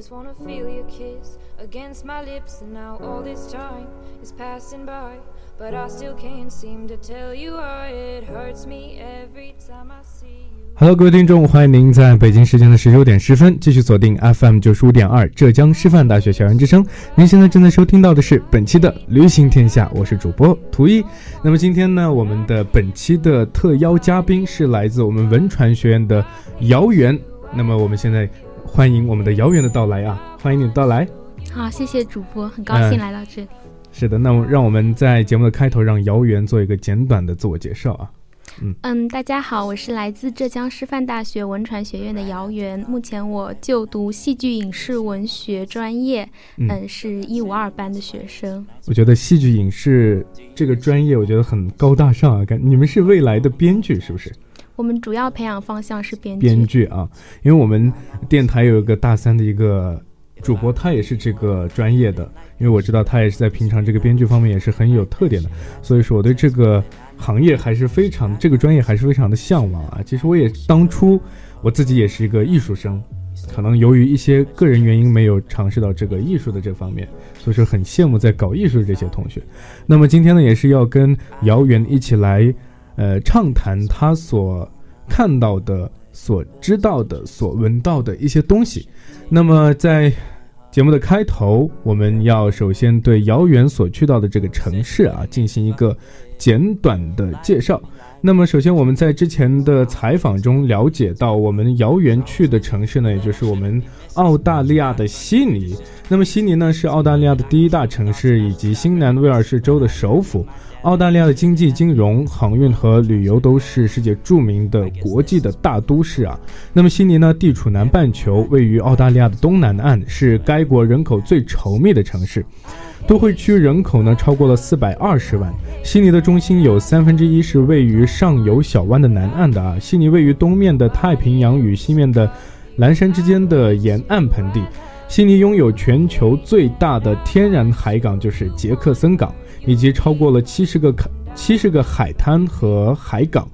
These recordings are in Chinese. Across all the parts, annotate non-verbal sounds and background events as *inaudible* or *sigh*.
Just wanna feel your kiss against my lips, and now all this time is passing by. But I still can't seem to tell you why it hurts me every time I see you. Hello，各位听众，欢迎您在北京时间的十九点十分继续锁定 FM 九十五点二浙江师范大学校园之声。您现在正在收听到的是本期的《旅行天下》，我是主播图一。那么今天呢，我们的本期的特邀嘉宾是来自我们文传学院的姚源。那么我们现在欢迎我们的姚源的到来啊，欢迎你的到来。好，谢谢主播，很高兴来到这里。是的，那么让我们在节目的开头让姚源做一个简短的自我介绍啊。嗯嗯大家好，我是来自浙江师范大学文传学院的姚源，目前我就读戏剧影视文学专业，嗯，是一五二班的学生。我觉得戏剧影视这个专业，我觉得很高大上啊，感你们是未来的编剧是不是？我们主要培养方向是编剧。编剧啊，因为我们电台有一个大三的一个主播，他也是这个专业的，因为我知道他也是在平常这个编剧方面也是很有特点的，所以说我对这个。行业还是非常，这个专业还是非常的向往啊。其实我也当初我自己也是一个艺术生，可能由于一些个人原因没有尝试到这个艺术的这方面，所以说很羡慕在搞艺术的这些同学。那么今天呢，也是要跟姚远一起来，呃，畅谈他所看到的、所知道的、所闻到的一些东西。那么在节目的开头，我们要首先对姚远所去到的这个城市啊进行一个简短的介绍。那么，首先我们在之前的采访中了解到，我们姚远去的城市呢，也就是我们澳大利亚的悉尼。那么，悉尼呢是澳大利亚的第一大城市，以及新南威尔士州的首府。澳大利亚的经济、金融、航运和旅游都是世界著名的国际的大都市啊。那么悉尼呢，地处南半球，位于澳大利亚的东南岸，是该国人口最稠密的城市。都会区人口呢超过了四百二十万。悉尼的中心有三分之一是位于上游小湾的南岸的啊。悉尼位于东面的太平洋与西面的蓝山之间的沿岸盆地。悉尼拥有全球最大的天然海港，就是杰克森港。以及超过了七十个海七十个海滩和海港，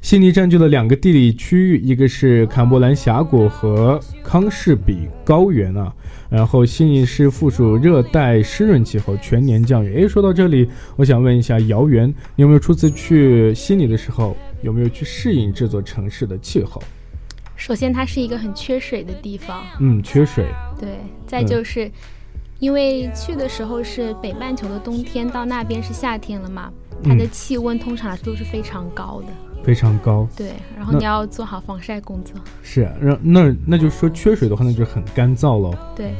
悉尼占据了两个地理区域，一个是坎伯兰峡谷和康士比高原啊。然后悉尼是附属热带湿润气候，全年降雨。诶，说到这里，我想问一下姚源，你有没有初次去悉尼的时候，有没有去适应这座城市的气候？首先，它是一个很缺水的地方。嗯，缺水。对，再就是。因为去的时候是北半球的冬天，到那边是夏天了嘛，它的气温通常来说是非常高的，非常高。对，然后你要做好防晒工作。是，那那那就是说缺水的话，那就很干燥喽。对。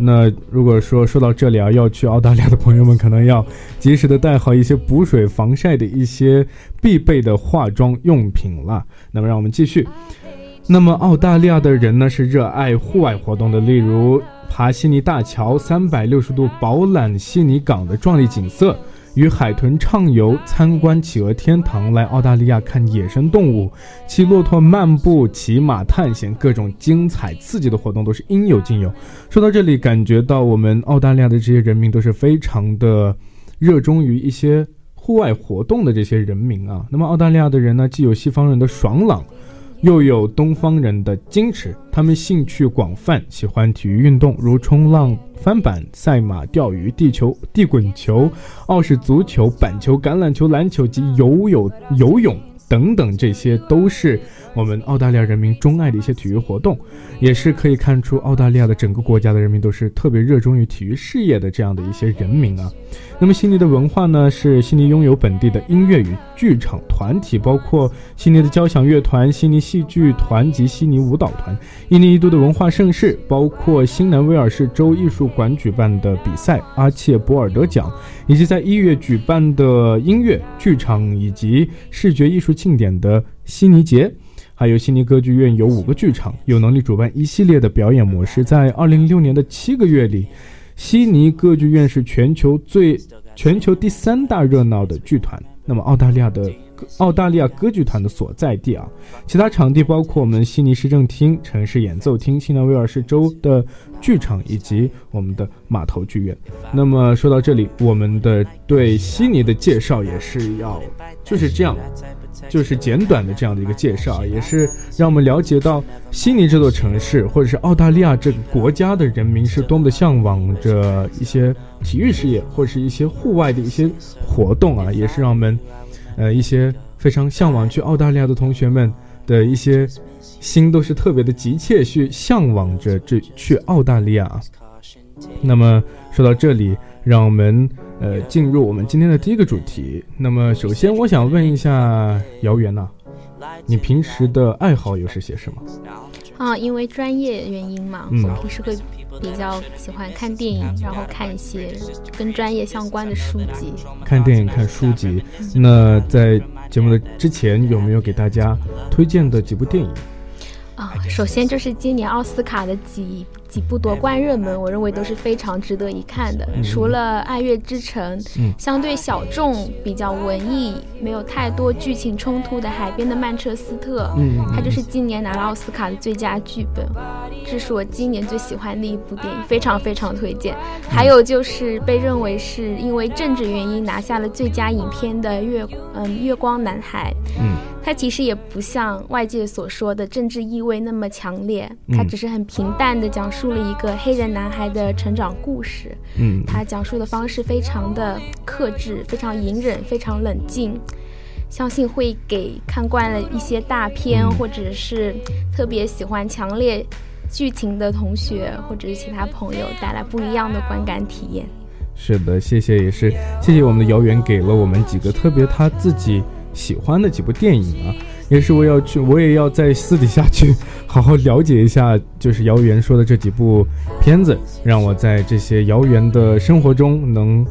那如果说说到这里啊，要去澳大利亚的朋友们，可能要及时的带好一些补水、防晒的一些必备的化妆用品了。那么，让我们继续。那么，澳大利亚的人呢是热爱户外活动的，例如。爬悉尼大桥，三百六十度饱览悉尼港的壮丽景色，与海豚畅游，参观企鹅天堂，来澳大利亚看野生动物，骑骆驼漫步，骑马探险，各种精彩刺激的活动都是应有尽有。说到这里，感觉到我们澳大利亚的这些人民都是非常的热衷于一些户外活动的这些人民啊。那么澳大利亚的人呢，既有西方人的爽朗。又有东方人的矜持，他们兴趣广泛，喜欢体育运动，如冲浪、翻板、赛马、钓鱼、地球、地滚球、澳式足球、板球、橄榄球、篮球及游泳、游泳等等，这些都是我们澳大利亚人民钟爱的一些体育活动，也是可以看出澳大利亚的整个国家的人民都是特别热衷于体育事业的这样的一些人民啊。那么悉尼的文化呢？是悉尼拥有本地的音乐与剧场团体，包括悉尼的交响乐团、悉尼戏剧团及悉尼舞蹈团。一年一度的文化盛事，包括新南威尔士州艺术馆举办的比赛——阿切博尔德奖，以及在一月举办的音乐剧场以及视觉艺术庆典的悉尼节。还有悉尼歌剧院有五个剧场，有能力主办一系列的表演模式。在二零一六年的七个月里，悉尼歌剧院是全球最、全球第三大热闹的剧团。那么，澳大利亚的。澳大利亚歌剧团的所在地啊，其他场地包括我们悉尼市政厅、城市演奏厅、新南威尔士州的剧场以及我们的码头剧院。那么说到这里，我们的对悉尼的介绍也是要就是这样，就是简短的这样的一个介绍，也是让我们了解到悉尼这座城市或者是澳大利亚这个国家的人民是多么的向往着一些体育事业或者是一些户外的一些活动啊，也是让我们。呃，一些非常向往去澳大利亚的同学们的一些心都是特别的急切，去向往着这去澳大利亚。那么说到这里，让我们呃进入我们今天的第一个主题。那么首先，我想问一下姚源呐，你平时的爱好又是些什么？啊，因为专业原因嘛，我，平时会。比较喜欢看电影，然后看一些跟专业相关的书籍。看电影、看书籍。那在节目的之前，有没有给大家推荐的几部电影？啊，首先就是今年奥斯卡的几。几部夺冠热门，我认为都是非常值得一看的。除了《爱乐之城》，相对小众、比较文艺、没有太多剧情冲突的《海边的曼彻斯特》，它就是今年拿了奥斯卡的最佳剧本。这是我今年最喜欢的一部电影，非常非常推荐。还有就是被认为是因为政治原因拿下了最佳影片的《月嗯月光男孩》。嗯，它其实也不像外界所说的政治意味那么强烈，它只是很平淡的讲述。述了一个黑人男孩的成长故事，嗯，他讲述的方式非常的克制，非常隐忍，非常冷静，相信会给看惯了一些大片或者是特别喜欢强烈剧情的同学或者是其他朋友带来不一样的观感体验。是的，谢谢，也是谢谢我们的姚远给了我们几个特别他自己喜欢的几部电影啊。也是我要去，我也要在私底下去 *laughs* 好好了解一下，就是姚源说的这几部片子，让我在这些姚源的生活中能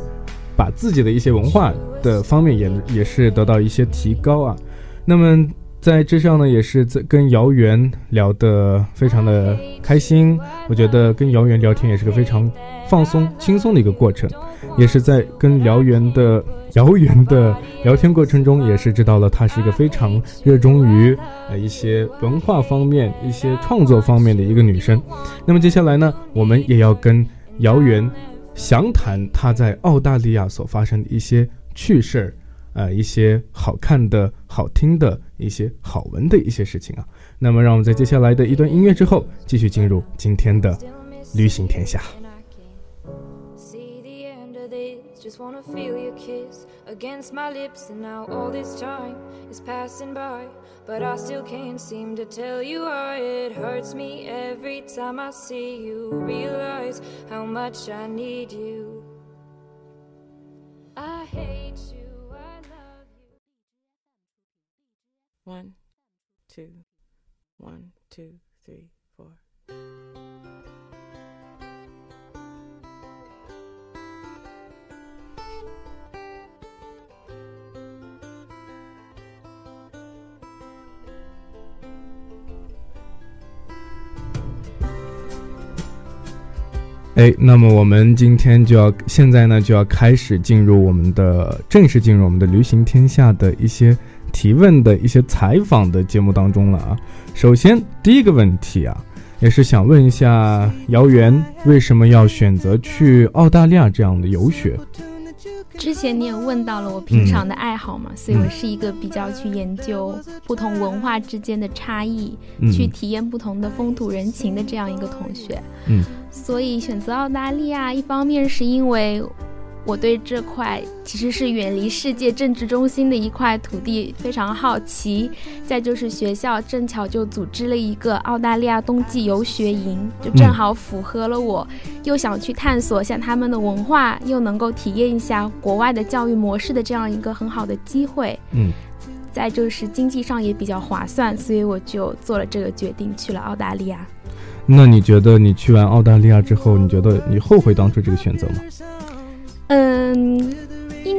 把自己的一些文化的方面也也是得到一些提高啊。那么在这上呢，也是在跟姚源聊得非常的开心，我觉得跟姚源聊天也是个非常放松、轻松的一个过程。也是在跟姚源的姚源的聊天过程中，也是知道了他是一个非常热衷于呃一些文化方面、一些创作方面的一个女生。那么接下来呢，我们也要跟姚源详谈她在澳大利亚所发生的一些趣事儿，呃，一些好看的、好听的一些好闻的一些事情啊。那么，让我们在接下来的一段音乐之后，继续进入今天的旅行天下。Just wanna feel your kiss against my lips, and now all this time is passing by. But I still can't seem to tell you why it hurts me every time I see you. Realize how much I need you. I hate you, One, two, one, two, three, four. 哎，那么我们今天就要现在呢就要开始进入我们的正式进入我们的旅行天下的一些提问的一些采访的节目当中了啊。首先第一个问题啊，也是想问一下姚源为什么要选择去澳大利亚这样的游学？之前你也问到了我平常的爱好嘛，所以我是一个比较去研究不同文化之间的差异，去体验不同的风土人情的这样一个同学。嗯，所以选择澳大利亚，一方面是因为。我对这块其实是远离世界政治中心的一块土地非常好奇，再就是学校正巧就组织了一个澳大利亚冬季游学营，就正好符合了我又想去探索下他们的文化，又能够体验一下国外的教育模式的这样一个很好的机会。嗯，再就是经济上也比较划算，所以我就做了这个决定，去了澳大利亚。那你觉得你去完澳大利亚之后，你觉得你后悔当初这个选择吗？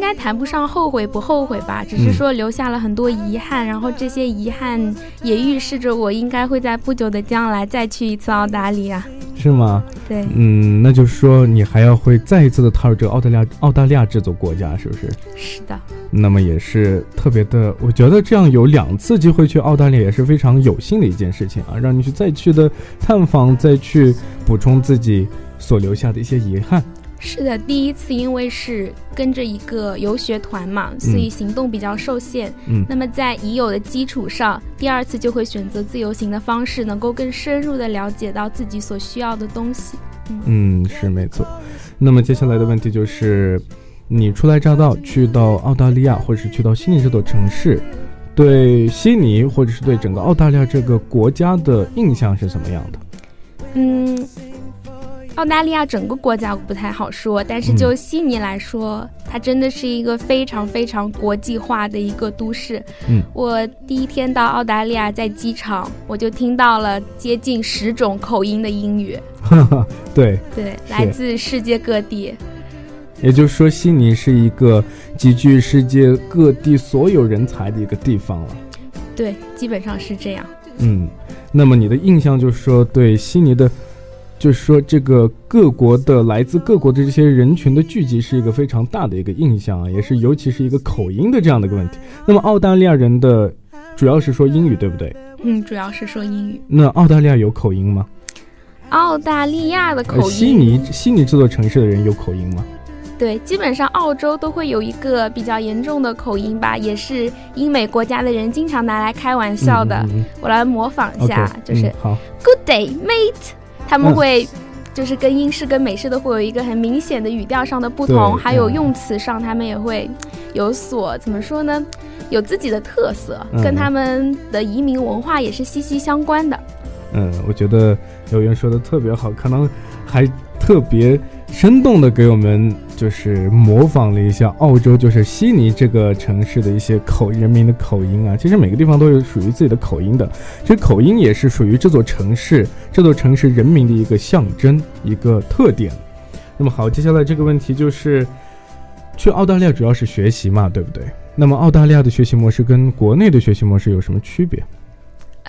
嗯，应该谈不上后悔不后悔吧，只是说留下了很多遗憾，然后这些遗憾也预示着我应该会在不久的将来再去一次澳大利亚。是吗？对，嗯，那就是说你还要会再一次的踏入这个澳大利亚澳大利亚这座国家，是不是？是的。那么也是特别的，我觉得这样有两次机会去澳大利亚也是非常有幸的一件事情啊，让你去再去的探访，再去补充自己所留下的一些遗憾。是的，第一次因为是跟着一个游学团嘛，所以行动比较受限。嗯，那么在已有的基础上，第二次就会选择自由行的方式，能够更深入的了解到自己所需要的东西。嗯，是没错。那么接下来的问题就是，你初来乍到去到澳大利亚，或者是去到悉尼这座城市，对悉尼或者是对整个澳大利亚这个国家的印象是怎么样的？嗯。澳大利亚整个国家不太好说，但是就悉尼来说，它真的是一个非常非常国际化的一个都市。嗯，我第一天到澳大利亚，在机场我就听到了接近十种口音的英语。*laughs* 对对，来自世界各地。也就是说，悉尼是一个集聚世界各地所有人才的一个地方了。对，基本上是这样。嗯，那么你的印象就是说，对悉尼的。就是说，这个各国的来自各国的这些人群的聚集是一个非常大的一个印象啊，也是尤其是一个口音的这样的一个问题。那么，澳大利亚人的主要是说英语，对不对？嗯，主要是说英语。那澳大利亚有口音吗？澳大利亚的口音，悉尼悉尼这座城市的人有口音吗？对，基本上澳洲都会有一个比较严重的口音吧，也是英美国家的人经常拿来开玩笑的。我来模仿一下，就是好，Good day, mate。他们会，就是跟英式跟美式都会有一个很明显的语调上的不同，还有用词上，他们也会有所怎么说呢？有自己的特色，跟他们的移民文化也是息息相关的。嗯，我觉得有人说的特别好，可能还特别。生动的给我们就是模仿了一下澳洲，就是悉尼这个城市的一些口人民的口音啊。其实每个地方都有属于自己的口音的，其实口音也是属于这座城市、这座城市人民的一个象征、一个特点。那么好，接下来这个问题就是，去澳大利亚主要是学习嘛，对不对？那么澳大利亚的学习模式跟国内的学习模式有什么区别？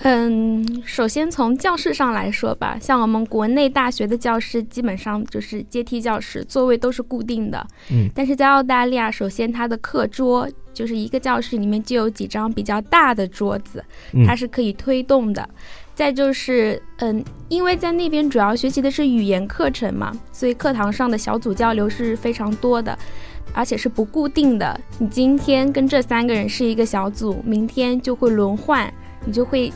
嗯，首先从教室上来说吧，像我们国内大学的教室，基本上就是阶梯教室，座位都是固定的。嗯，但是在澳大利亚，首先它的课桌就是一个教室里面就有几张比较大的桌子，它是可以推动的。再就是，嗯，因为在那边主要学习的是语言课程嘛，所以课堂上的小组交流是非常多的，而且是不固定的。你今天跟这三个人是一个小组，明天就会轮换，你就会。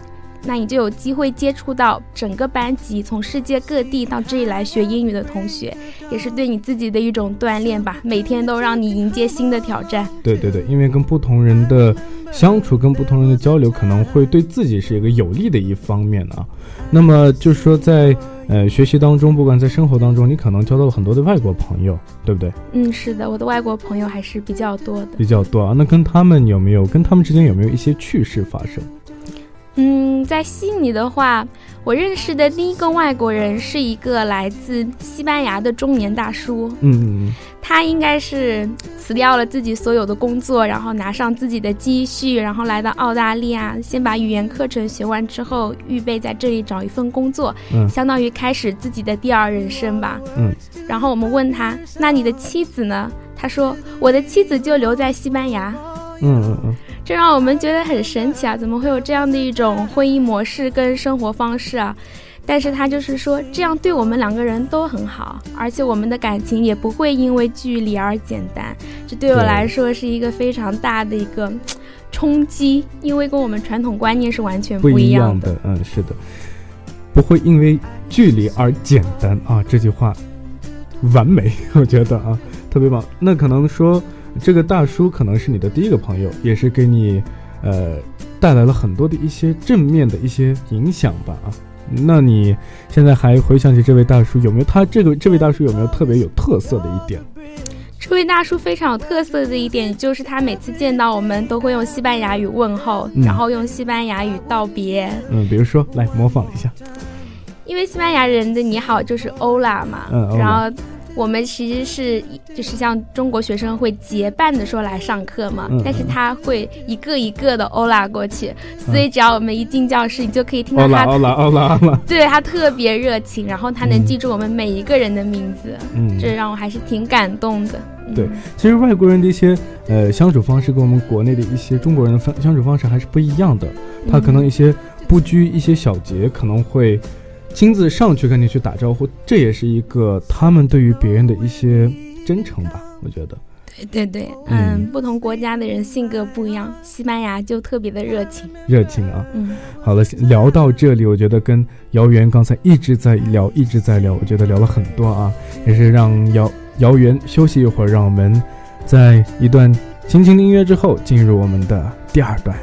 那你就有机会接触到整个班级从世界各地到这里来学英语的同学，也是对你自己的一种锻炼吧。每天都让你迎接新的挑战。对对对，因为跟不同人的相处，跟不同人的交流，可能会对自己是一个有利的一方面啊。那么就是说，在呃学习当中，不管在生活当中，你可能交到了很多的外国朋友，对不对？嗯，是的，我的外国朋友还是比较多的。比较多啊，那跟他们有没有跟他们之间有没有一些趣事发生？嗯，在悉尼的话，我认识的第一个外国人是一个来自西班牙的中年大叔。嗯他应该是辞掉了自己所有的工作，然后拿上自己的积蓄，然后来到澳大利亚，先把语言课程学完之后，预备在这里找一份工作，相当于开始自己的第二人生吧。嗯，然后我们问他，那你的妻子呢？他说，我的妻子就留在西班牙。嗯嗯嗯。这让我们觉得很神奇啊！怎么会有这样的一种婚姻模式跟生活方式啊？但是他就是说，这样对我们两个人都很好，而且我们的感情也不会因为距离而简单。这对我来说是一个非常大的一个冲击，因为跟我们传统观念是完全不一样的。嗯，是的，不会因为距离而简单啊！这句话完美，*laughs* 我觉得啊，特别棒。那可能说。这个大叔可能是你的第一个朋友，也是给你，呃，带来了很多的一些正面的一些影响吧啊。那你现在还回想起这位大叔，有没有他这个这位大叔有没有特别有特色的一点？这位大叔非常有特色的一点就是他每次见到我们都会用西班牙语问候，然后用西班牙语道别。嗯，比如说来模仿一下。因为西班牙人的你好就是欧拉嘛，然后。我们其实是就是像中国学生会结伴的说来上课嘛，但是他会一个一个的欧拉过去，所以只要我们一进教室，你就可以听到他欧拉欧拉欧拉，对他特别热情，然后他能记住我们每一个人的名字，嗯，这让我还是挺感动的。对，其实外国人的一些呃相处方式跟我们国内的一些中国人的相相处方式还是不一样的，他可能一些不拘一些小节可能会。亲自上去跟你去打招呼，这也是一个他们对于别人的一些真诚吧，我觉得。对对对，嗯，不同国家的人性格不一样，西班牙就特别的热情。热情啊，嗯。好了，聊到这里，我觉得跟姚源刚才一直在聊，一直在聊，我觉得聊了很多啊，也是让姚姚源休息一会儿，让我们在一段轻轻的音乐之后，进入我们的第二段。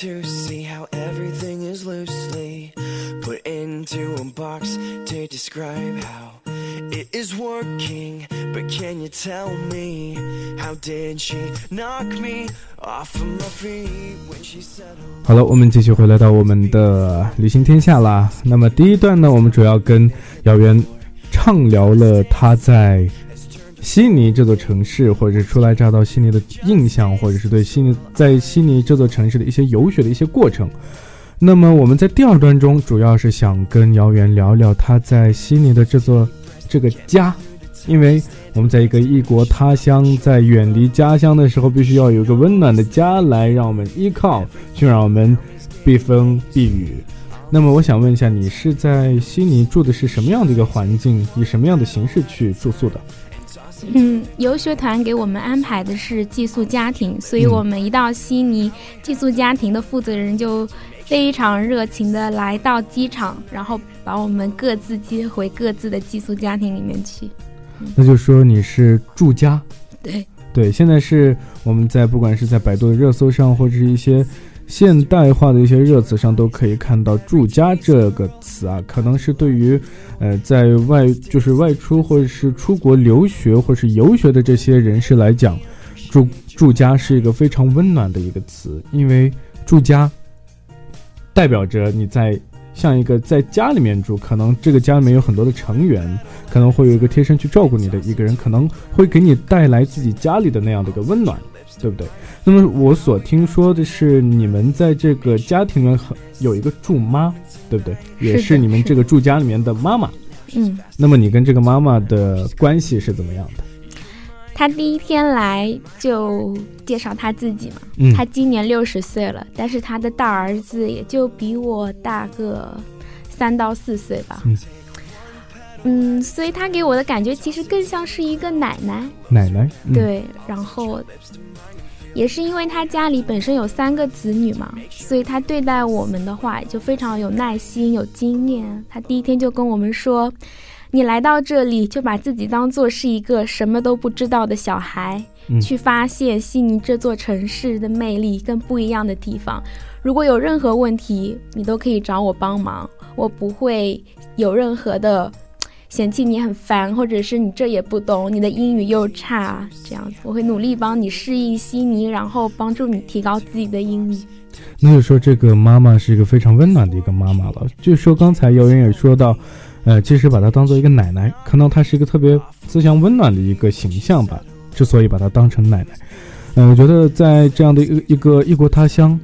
To see how everything is loosely put into a box to describe how it is working. But can you tell me how did she knock me off of my feet when she said hello? 我们继续回来到我们的旅行天下啦。那么第一段呢，我们主要跟姚元畅聊了他在。悉尼这座城市，或者是初来乍到悉尼的印象，或者是对悉尼在悉尼这座城市的一些游学的一些过程。那么我们在第二段中，主要是想跟姚源聊聊他在悉尼的这座这个家，因为。我们在一个异国他乡，在远离家乡的时候，必须要有一个温暖的家来让我们依靠，去让我们避风避雨。那么，我想问一下，你是在悉尼住的是什么样的一个环境，以什么样的形式去住宿的？嗯，游学团给我们安排的是寄宿家庭，所以我们一到悉尼，寄宿家庭的负责人就非常热情的来到机场，然后把我们各自接回各自的寄宿家庭里面去。那就说你是住家，对。对，现在是我们在不管是在百度的热搜上，或者是一些现代化的一些热词上，都可以看到“住家”这个词啊，可能是对于呃在外就是外出或者是出国留学或是游学的这些人士来讲，住住家是一个非常温暖的一个词，因为住家代表着你在。像一个在家里面住，可能这个家里面有很多的成员，可能会有一个贴身去照顾你的一个人，可能会给你带来自己家里的那样的一个温暖，对不对？那么我所听说的是，你们在这个家庭里面有一个住妈，对不对？也是你们这个住家里面的妈妈。嗯。那么你跟这个妈妈的关系是怎么样的？她第一天来就介绍她自己嘛，她今年六十岁了，但是她的大儿子也就比我大个三到四岁吧，嗯，所以他给我的感觉其实更像是一个奶奶，奶奶，对，然后也是因为他家里本身有三个子女嘛，所以他对待我们的话就非常有耐心、有经验。他第一天就跟我们说。你来到这里，就把自己当做是一个什么都不知道的小孩，去发现悉尼这座城市的魅力跟不一样的地方。如果有任何问题，你都可以找我帮忙，我不会有任何的嫌弃你很烦，或者是你这也不懂，你的英语又差这样子。我会努力帮你适应悉尼，然后帮助你提高自己的英语。那就说这个妈妈是一个非常温暖的一个妈妈了。就说刚才姚远也说到。呃，其实把她当做一个奶奶，可能她是一个特别慈祥温暖的一个形象吧。之所以把她当成奶奶，嗯，我觉得在这样的一个一个异国他乡，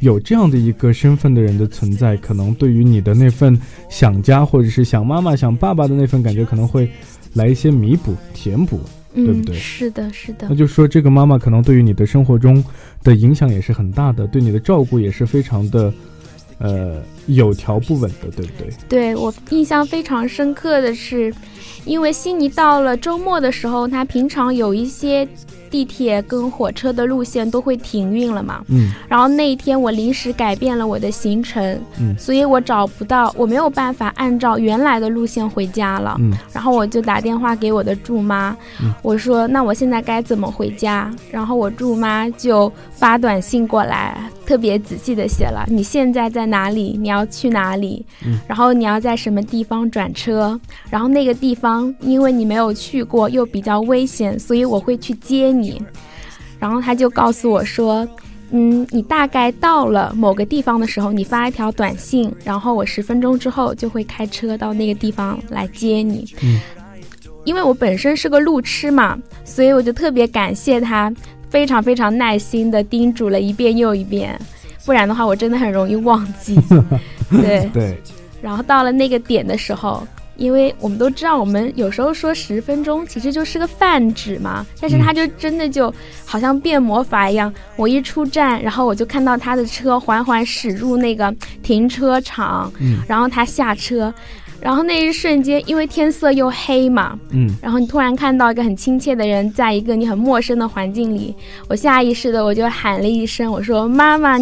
有这样的一个身份的人的存在，可能对于你的那份想家或者是想妈妈、想爸爸的那份感觉，可能会来一些弥补、填补，对不对？是的，是的。那就说这个妈妈可能对于你的生活中的影响也是很大的，对你的照顾也是非常的。呃，有条不紊的，对不对？对我印象非常深刻的是，因为悉尼到了周末的时候，它平常有一些。地铁跟火车的路线都会停运了嘛，嗯，然后那一天我临时改变了我的行程，嗯，所以我找不到，我没有办法按照原来的路线回家了，嗯，然后我就打电话给我的祝妈，我说那我现在该怎么回家？然后我祝妈就发短信过来，特别仔细的写了你现在在哪里，你要去哪里，嗯，然后你要在什么地方转车，然后那个地方因为你没有去过又比较危险，所以我会去接你。你，然后他就告诉我说：“嗯，你大概到了某个地方的时候，你发一条短信，然后我十分钟之后就会开车到那个地方来接你。”嗯，因为我本身是个路痴嘛，所以我就特别感谢他，非常非常耐心的叮嘱了一遍又一遍，不然的话我真的很容易忘记。*laughs* 对对，然后到了那个点的时候。因为我们都知道，我们有时候说十分钟其实就是个泛指嘛，但是他就真的就好像变魔法一样，我一出站，然后我就看到他的车缓缓驶入那个停车场，嗯，然后他下车，然后那一瞬间，因为天色又黑嘛，嗯，然后你突然看到一个很亲切的人，在一个你很陌生的环境里，我下意识的我就喊了一声，我说妈妈，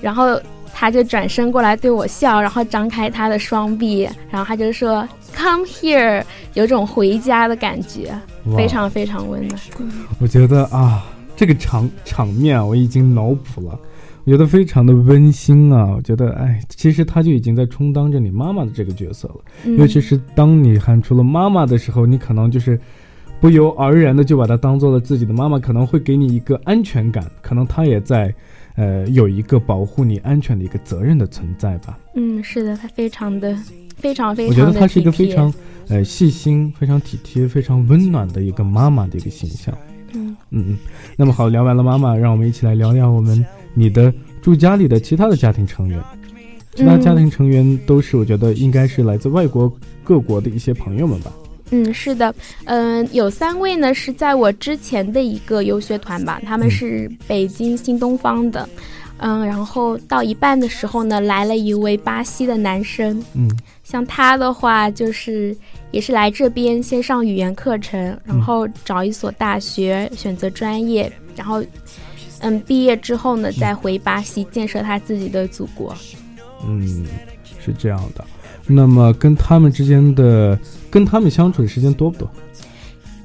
然后。他就转身过来对我笑，然后张开他的双臂，然后他就说 “Come here”，有种回家的感觉，非常非常温暖。我觉得啊，这个场场面我已经脑补了，我觉得非常的温馨啊。我觉得，哎，其实他就已经在充当着你妈妈的这个角色了。尤其是当你喊出了妈妈的时候，你可能就是不由而然的就把她当做了自己的妈妈，可能会给你一个安全感，可能她也在。呃，有一个保护你安全的一个责任的存在吧。嗯，是的，他非常的、非常非常。我觉得他是一个非常呃细心、非常体贴、非常温暖的一个妈妈的一个形象。嗯嗯嗯。那么好，聊完了妈妈，让我们一起来聊聊我们你的住家里的其他的家庭成员。其他家庭成员都是我觉得应该是来自外国各国的一些朋友们吧。嗯，是的，嗯，有三位呢是在我之前的一个游学团吧，他们是北京新东方的，嗯，然后到一半的时候呢，来了一位巴西的男生，嗯，像他的话就是也是来这边先上语言课程，然后找一所大学选择专业，然后嗯毕业之后呢再回巴西建设他自己的祖国，嗯，是这样的。那么跟他们之间的，跟他们相处的时间多不多？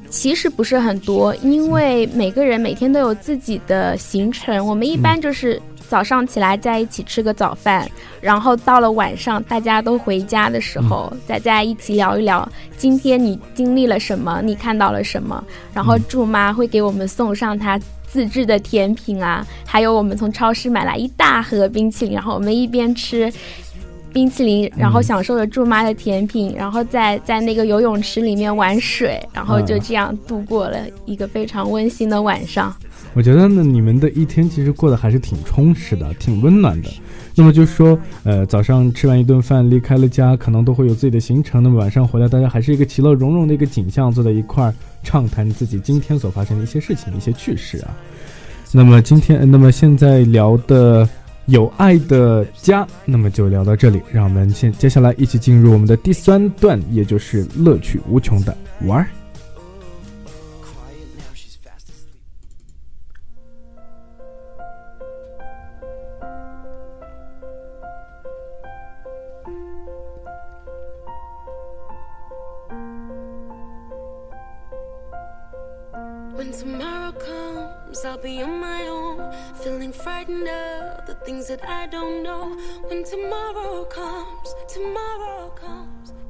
其实不是很多，因为每个人每天都有自己的行程。我们一般就是早上起来在一起吃个早饭，然后到了晚上大家都回家的时候，再在一起聊一聊今天你经历了什么，你看到了什么。然后祝妈会给我们送上她自制的甜品啊，还有我们从超市买来一大盒冰淇淋，然后我们一边吃。冰淇淋，然后享受着祝妈的甜品，然后在在那个游泳池里面玩水，然后就这样度过了一个非常温馨的晚上。我觉得呢，你们的一天其实过得还是挺充实的，挺温暖的。那么就说，呃，早上吃完一顿饭，离开了家，可能都会有自己的行程。那么晚上回来，大家还是一个其乐融融的一个景象，坐在一块儿畅谈自己今天所发生的一些事情、一些趣事啊。那么今天，那么现在聊的。有爱的家，那么就聊到这里，让我们先接下来一起进入我们的第三段，也就是乐趣无穷的玩儿。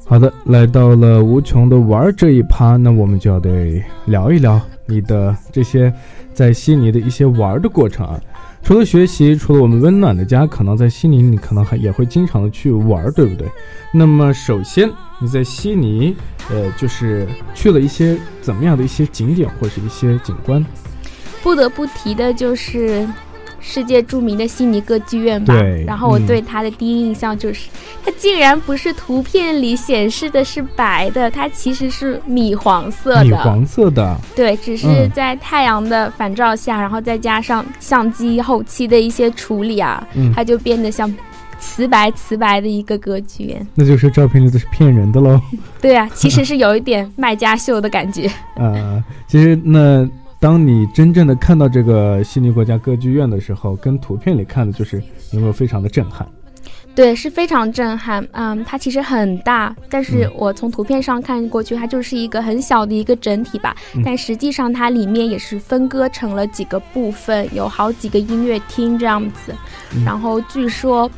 好的，来到了无穷的玩这一趴，那我们就要得聊一聊你的这些在悉尼的一些玩的过程啊。除了学习，除了我们温暖的家，可能在悉尼你可能还也会经常的去玩，对不对？那么首先你在悉尼，呃，就是去了一些怎么样的一些景点或者是一些景观？不得不提的就是。世界著名的悉尼歌剧院吧，然后我对它的第一印象就是，它竟然不是图片里显示的是白的，它其实是米黄色的。米黄色的。对，只是在太阳的反照下，然后再加上相机后期的一些处理啊，它就变得像瓷白瓷白的一个歌剧院。那就是照片里都是骗人的喽。对啊，其实 *laughs* 是有一点卖家秀的感觉。呃，其实那当你真正的看到这个悉尼国家歌剧院的时候，跟图片里看的就是有没有非常的震撼？对，是非常震撼。嗯，它其实很大，但是我从图片上看过去，它就是一个很小的一个整体吧。但实际上，它里面也是分割成了几个部分，有好几个音乐厅这样子。然后据说，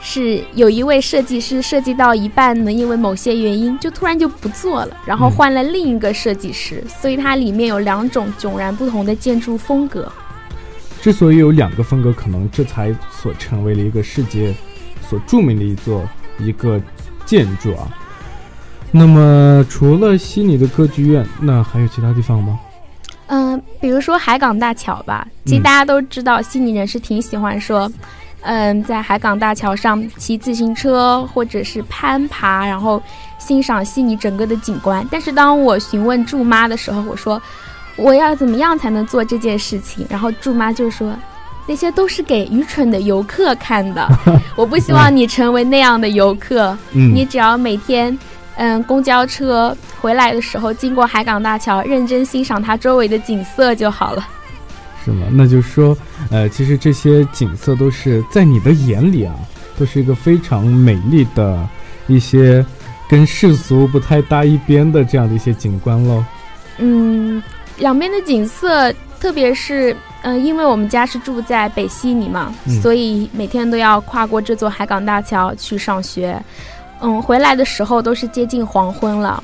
是有一位设计师设计到一半呢，因为某些原因就突然就不做了，然后换了另一个设计师，所以它里面有两种迥然不同的建筑风格。之所以有两个风格，可能这才所成为了一个世界。所著名的一座一个建筑啊，那么除了悉尼的歌剧院，那还有其他地方吗？嗯，比如说海港大桥吧。其实大家都知道，悉尼人是挺喜欢说，嗯，在海港大桥上骑自行车或者是攀爬，然后欣赏悉尼整个的景观。但是当我询问祝妈的时候，我说我要怎么样才能做这件事情？然后祝妈就说。那些都是给愚蠢的游客看的，*laughs* 我不希望你成为那样的游客。你只要每天，嗯，公交车回来的时候经过海港大桥，认真欣赏它周围的景色就好了。是吗？那就是说，呃，其实这些景色都是在你的眼里啊，都是一个非常美丽的一些跟世俗不太搭一边的这样的一些景观喽。嗯，两边的景色，特别是。嗯，因为我们家是住在北悉尼嘛，所以每天都要跨过这座海港大桥去上学。嗯，回来的时候都是接近黄昏了。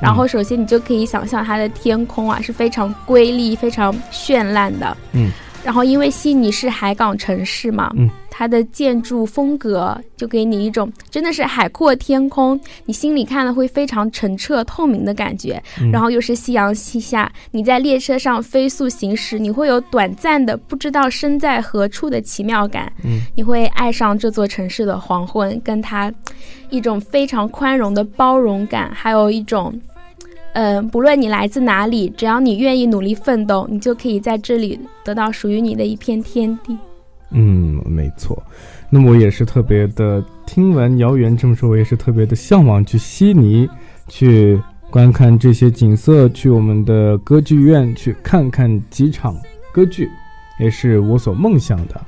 然后，首先你就可以想象它的天空啊是非常瑰丽、非常绚烂的。嗯。然后，因为悉尼是海港城市嘛，嗯，它的建筑风格就给你一种真的是海阔天空，你心里看了会非常澄澈透明的感觉。然后又是夕阳西下，你在列车上飞速行驶，你会有短暂的不知道身在何处的奇妙感。嗯，你会爱上这座城市的黄昏，跟它一种非常宽容的包容感，还有一种。嗯，不论你来自哪里，只要你愿意努力奋斗，你就可以在这里得到属于你的一片天地。嗯，没错。那么我也是特别的，听完姚源这么说，我也是特别的向往去悉尼，去观看这些景色，去我们的歌剧院去看看几场歌剧，也是我所梦想的。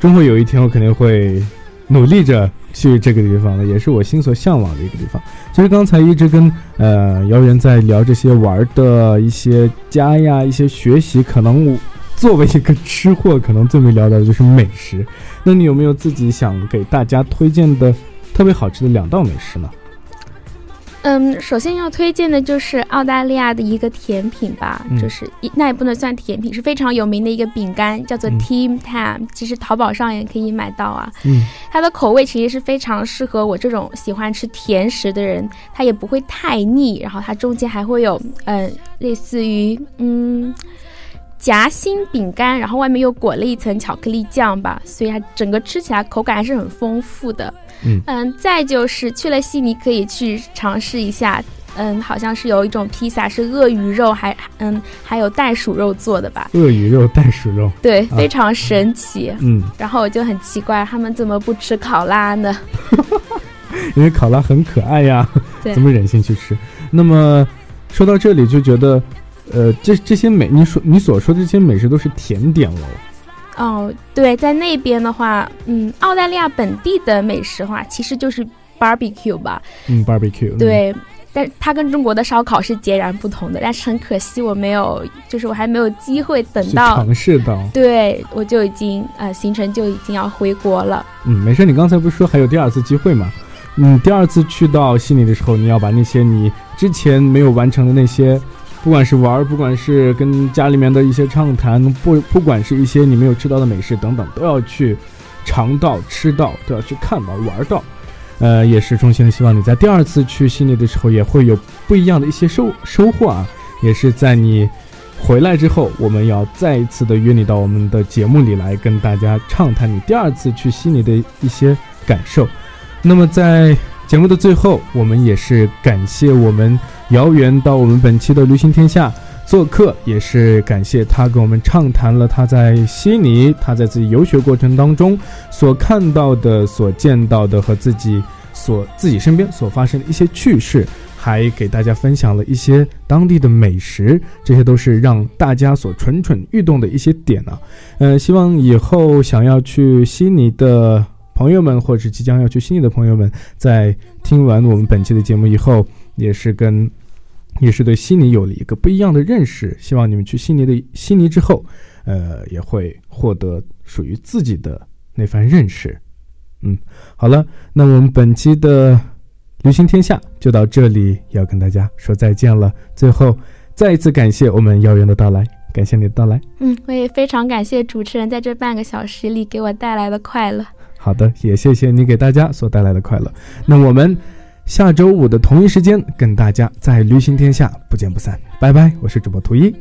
终会有一天，我肯定会努力着。去这个地方了，也是我心所向往的一个地方。其实刚才一直跟呃姚元在聊这些玩的一些家呀，一些学习。可能我作为一个吃货，可能最没聊到的就是美食。那你有没有自己想给大家推荐的特别好吃的两道美食呢？嗯，首先要推荐的就是澳大利亚的一个甜品吧，就是那也不能算甜品，是非常有名的一个饼干，叫做 Tim Tam。其实淘宝上也可以买到啊。嗯，它的口味其实是非常适合我这种喜欢吃甜食的人，它也不会太腻，然后它中间还会有嗯，类似于嗯夹心饼干，然后外面又裹了一层巧克力酱吧，所以它整个吃起来口感还是很丰富的。嗯再就是去了悉尼可以去尝试一下，嗯，好像是有一种披萨是鳄鱼肉，还嗯还有袋鼠肉做的吧？鳄鱼肉、袋鼠肉，对，非常神奇。嗯，然后我就很奇怪，他们怎么不吃考拉呢？*laughs* 因为考拉很可爱呀，*laughs* 怎么忍心去吃？那么说到这里就觉得，呃，这这些美，你说你所说的这些美食都是甜点喽。哦，对，在那边的话，嗯，澳大利亚本地的美食话，其实就是 barbecue 吧。嗯，barbecue。对，但它跟中国的烧烤是截然不同的。但是很可惜，我没有，就是我还没有机会等到尝试到。对，我就已经呃，行程就已经要回国了。嗯，没事，你刚才不是说还有第二次机会吗？嗯，第二次去到悉尼的时候，你要把那些你之前没有完成的那些。不管是玩儿，不管是跟家里面的一些畅谈，不不管是一些你没有吃到的美食等等，都要去尝到、吃到，都要去看到、玩到。呃，也是衷心的希望你在第二次去悉尼的时候，也会有不一样的一些收收获啊！也是在你回来之后，我们要再一次的约你到我们的节目里来，跟大家畅谈你第二次去悉尼的一些感受。那么在节目的最后，我们也是感谢我们。姚远到我们本期的旅行天下做客，也是感谢他跟我们畅谈了他在悉尼，他在自己游学过程当中所看到的、所见到的和自己所自己身边所发生的一些趣事。还给大家分享了一些当地的美食，这些都是让大家所蠢蠢欲动的一些点呢。呃，希望以后想要去悉尼的朋友们，或者是即将要去悉尼的朋友们，在听完我们本期的节目以后，也是跟，也是对悉尼有了一个不一样的认识。希望你们去悉尼的悉尼之后，呃，也会获得属于自己的那番认识。嗯，好了，那我们本期的。旅行天下就到这里，要跟大家说再见了。最后，再一次感谢我们姚源的到来，感谢你的到来。嗯，我也非常感谢主持人在这半个小时里给我带来的快乐。好的，也谢谢你给大家所带来的快乐。那我们下周五的同一时间跟大家在旅行天下不见不散，拜拜。我是主播图一。